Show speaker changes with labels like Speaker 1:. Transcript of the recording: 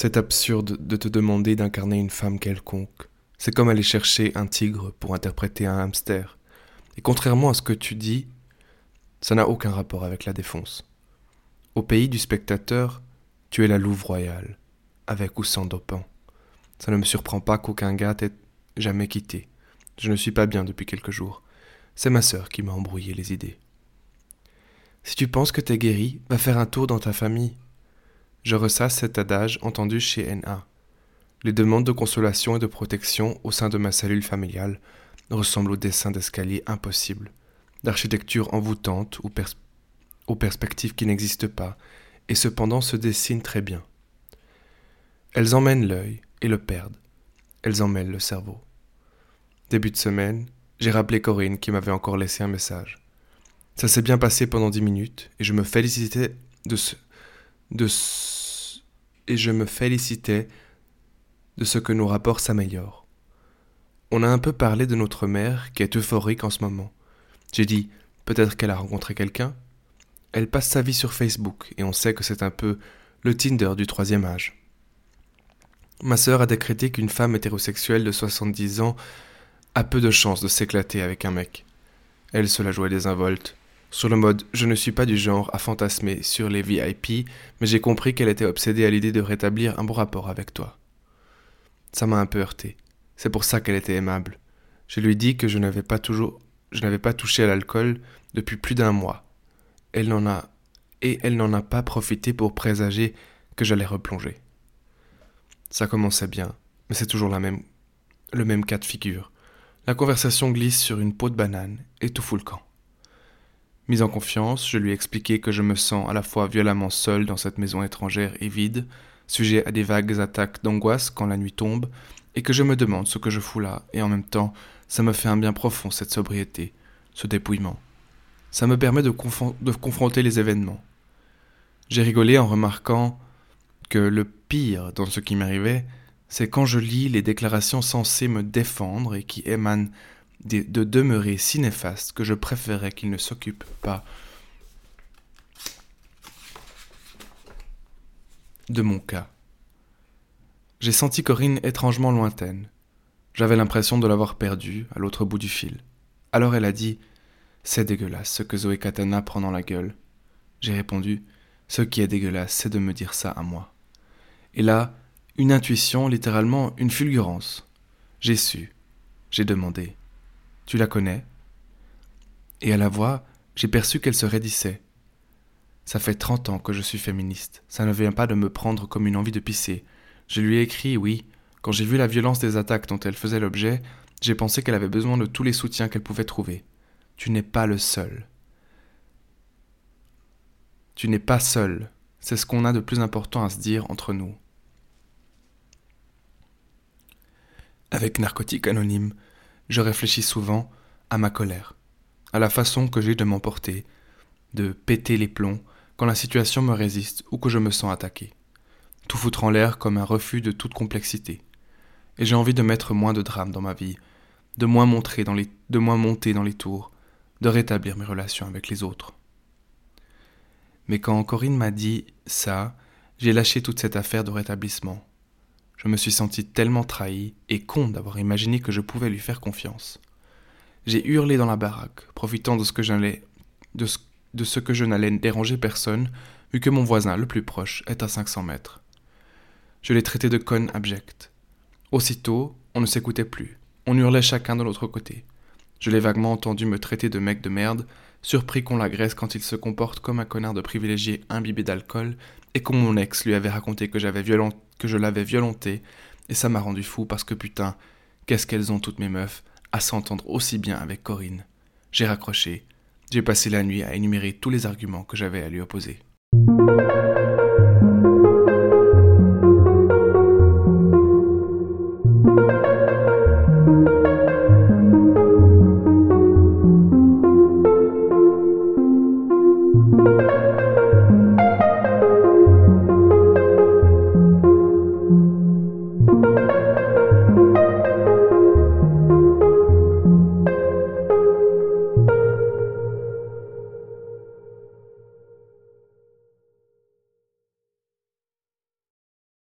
Speaker 1: C'est absurde de te demander d'incarner une femme quelconque. C'est comme aller chercher un tigre pour interpréter un hamster. Et contrairement à ce que tu dis, ça n'a aucun rapport avec la défonce. Au pays du spectateur, tu es la louve royale, avec ou sans dopant. Ça ne me surprend pas qu'aucun gars t'ait jamais quitté. Je ne suis pas bien depuis quelques jours. C'est ma sœur qui m'a embrouillé les idées. Si tu penses que t'es guéri, va faire un tour dans ta famille. Je ressasse cet adage entendu chez NA. Les demandes de consolation et de protection au sein de ma cellule familiale ressemblent aux dessins d'escalier impossibles, d'architecture envoûtante ou aux perspectives qui n'existent pas, et cependant se dessinent très bien. Elles emmènent l'œil et le perdent. Elles emmènent le cerveau. Début de semaine, j'ai rappelé Corinne qui m'avait encore laissé un message. Ça s'est bien passé pendant dix minutes et je me félicitais de ce, de et je me félicitais de ce que nos rapports s'améliorent. On a un peu parlé de notre mère qui est euphorique en ce moment. J'ai dit peut-être qu'elle a rencontré quelqu'un. Elle passe sa vie sur Facebook et on sait que c'est un peu le Tinder du troisième âge. Ma sœur a décrété qu'une femme hétérosexuelle de 70 ans a peu de chances de s'éclater avec un mec. Elle se la jouait désinvolte, sur le mode je ne suis pas du genre à fantasmer sur les VIP, mais j'ai compris qu'elle était obsédée à l'idée de rétablir un bon rapport avec toi. Ça m'a un peu heurté. C'est pour ça qu'elle était aimable. Je lui dis que je n'avais pas toujours je n'avais pas touché à l'alcool depuis plus d'un mois. Elle n'en a et elle n'en a pas profité pour présager que j'allais replonger. Ça commençait bien, mais c'est toujours la même le même cas de figure. La conversation glisse sur une peau de banane et tout fout le camp. Mise en confiance, je lui ai expliqué que je me sens à la fois violemment seul dans cette maison étrangère et vide, sujet à des vagues attaques d'angoisse quand la nuit tombe, et que je me demande ce que je fous là, et en même temps, ça me fait un bien profond cette sobriété, ce dépouillement. Ça me permet de, de confronter les événements. J'ai rigolé en remarquant que le pire dans ce qui m'arrivait, c'est quand je lis les déclarations censées me défendre et qui émanent de, demeurer si néfaste que je préférais qu'il ne s'occupe pas de mon cas. J'ai senti Corinne étrangement lointaine. J'avais l'impression de l'avoir perdue à l'autre bout du fil. Alors elle a dit C'est dégueulasse ce que Zoé Katana prend dans la gueule. J'ai répondu Ce qui est dégueulasse, c'est de me dire ça à moi. Et là, une intuition, littéralement une fulgurance. J'ai su. J'ai demandé. Tu la connais? Et à la voix, j'ai perçu qu'elle se raidissait. Ça fait trente ans que je suis féministe. Ça ne vient pas de me prendre comme une envie de pisser. Je lui ai écrit, oui. Quand j'ai vu la violence des attaques dont elle faisait l'objet, j'ai pensé qu'elle avait besoin de tous les soutiens qu'elle pouvait trouver. Tu n'es pas le seul. Tu n'es pas seul. C'est ce qu'on a de plus important à se dire entre nous. Avec Narcotique Anonyme, je réfléchis souvent à ma colère, à la façon que j'ai de m'emporter, de péter les plombs quand la situation me résiste ou que je me sens attaqué. Tout foutre en l'air comme un refus de toute complexité. Et j'ai envie de mettre moins de drame dans ma vie, de moins, de moins monter dans les tours, de rétablir mes relations avec les autres. Mais quand Corinne m'a dit ça, j'ai lâché toute cette affaire de rétablissement. Je me suis senti tellement trahi et con d'avoir imaginé que je pouvais lui faire confiance. J'ai hurlé dans la baraque, profitant de ce que j'allais, de ce, que je n'allais déranger personne, vu que mon voisin le plus proche est à 500 mètres. Je l'ai traité de conne abject. Aussitôt, on ne s'écoutait plus. On hurlait chacun de l'autre côté. Je l'ai vaguement entendu me traiter de mec de merde, surpris qu'on l'agresse quand il se comporte comme un connard de privilégié imbibé d'alcool, et que mon ex lui avait raconté que j'avais violent que je l'avais violenté, et ça m'a rendu fou parce que putain, qu'est-ce qu'elles ont toutes mes meufs à s'entendre aussi bien avec Corinne. J'ai raccroché, j'ai passé la nuit à énumérer tous les arguments que j'avais à lui opposer.